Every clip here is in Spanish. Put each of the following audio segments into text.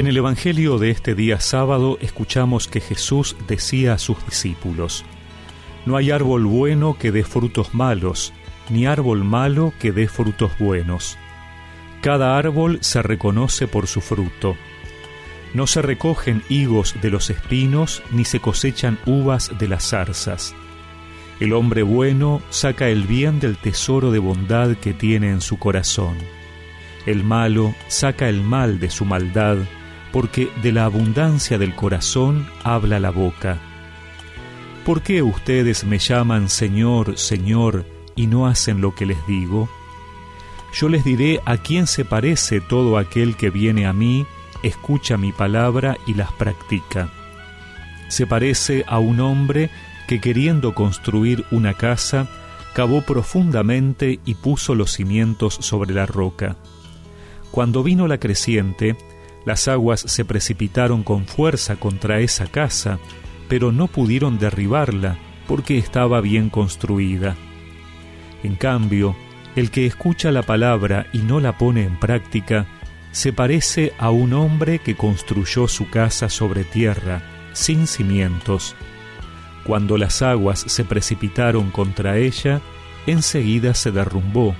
En el Evangelio de este día sábado escuchamos que Jesús decía a sus discípulos, No hay árbol bueno que dé frutos malos, ni árbol malo que dé frutos buenos. Cada árbol se reconoce por su fruto. No se recogen higos de los espinos, ni se cosechan uvas de las zarzas. El hombre bueno saca el bien del tesoro de bondad que tiene en su corazón. El malo saca el mal de su maldad, porque de la abundancia del corazón habla la boca. ¿Por qué ustedes me llaman Señor, Señor, y no hacen lo que les digo? Yo les diré a quién se parece todo aquel que viene a mí, escucha mi palabra y las practica. Se parece a un hombre que queriendo construir una casa, cavó profundamente y puso los cimientos sobre la roca. Cuando vino la creciente, las aguas se precipitaron con fuerza contra esa casa, pero no pudieron derribarla porque estaba bien construida. En cambio, el que escucha la palabra y no la pone en práctica, se parece a un hombre que construyó su casa sobre tierra, sin cimientos. Cuando las aguas se precipitaron contra ella, enseguida se derrumbó,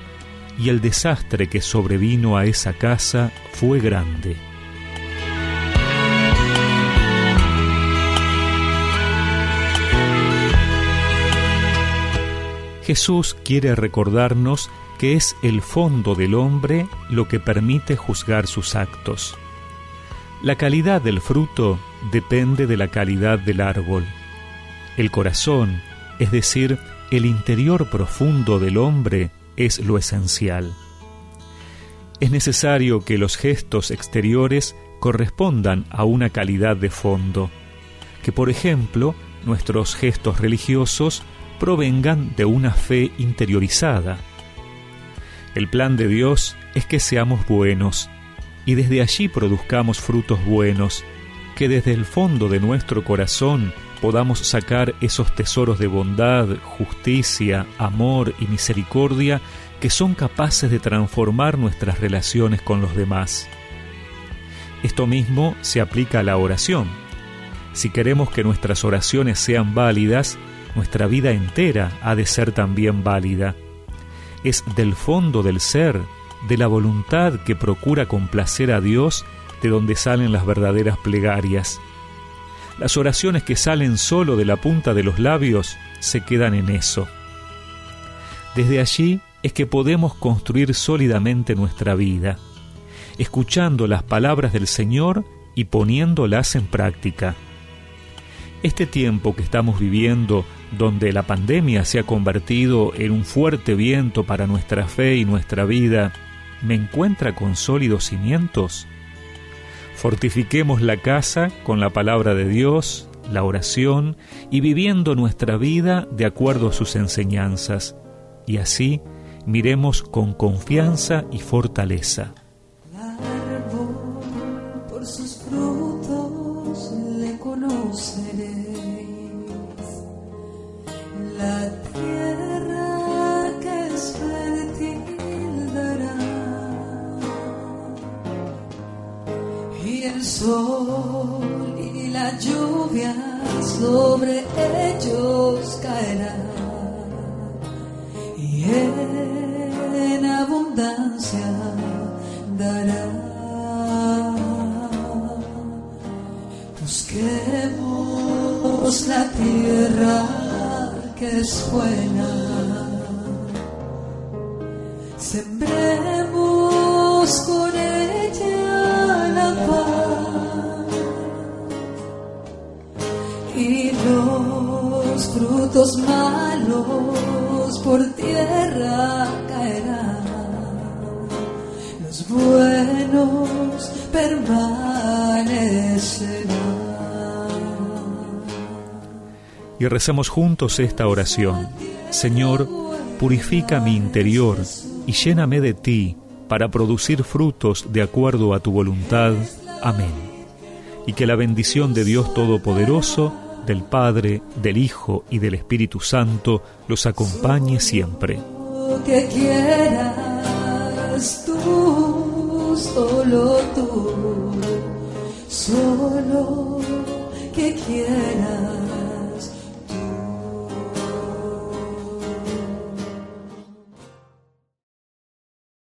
y el desastre que sobrevino a esa casa fue grande. Jesús quiere recordarnos que es el fondo del hombre lo que permite juzgar sus actos. La calidad del fruto depende de la calidad del árbol. El corazón, es decir, el interior profundo del hombre, es lo esencial. Es necesario que los gestos exteriores correspondan a una calidad de fondo, que por ejemplo nuestros gestos religiosos provengan de una fe interiorizada. El plan de Dios es que seamos buenos y desde allí produzcamos frutos buenos, que desde el fondo de nuestro corazón podamos sacar esos tesoros de bondad, justicia, amor y misericordia que son capaces de transformar nuestras relaciones con los demás. Esto mismo se aplica a la oración. Si queremos que nuestras oraciones sean válidas, nuestra vida entera ha de ser también válida. Es del fondo del ser, de la voluntad que procura complacer a Dios, de donde salen las verdaderas plegarias. Las oraciones que salen solo de la punta de los labios se quedan en eso. Desde allí es que podemos construir sólidamente nuestra vida, escuchando las palabras del Señor y poniéndolas en práctica. Este tiempo que estamos viviendo donde la pandemia se ha convertido en un fuerte viento para nuestra fe y nuestra vida, ¿me encuentra con sólidos cimientos? Fortifiquemos la casa con la palabra de Dios, la oración y viviendo nuestra vida de acuerdo a sus enseñanzas, y así miremos con confianza y fortaleza. por sus frutos le el sol y la lluvia sobre ellos caerá y en abundancia dará. Busquemos la tierra que es buena. Sembremos por tierra caerán, los buenos permanecerán. Y recemos juntos esta oración. Señor, purifica mi interior y lléname de ti para producir frutos de acuerdo a tu voluntad. Amén y que la bendición de Dios Todopoderoso, del Padre, del Hijo y del Espíritu Santo los acompañe siempre. Quieras solo tú, solo que quiera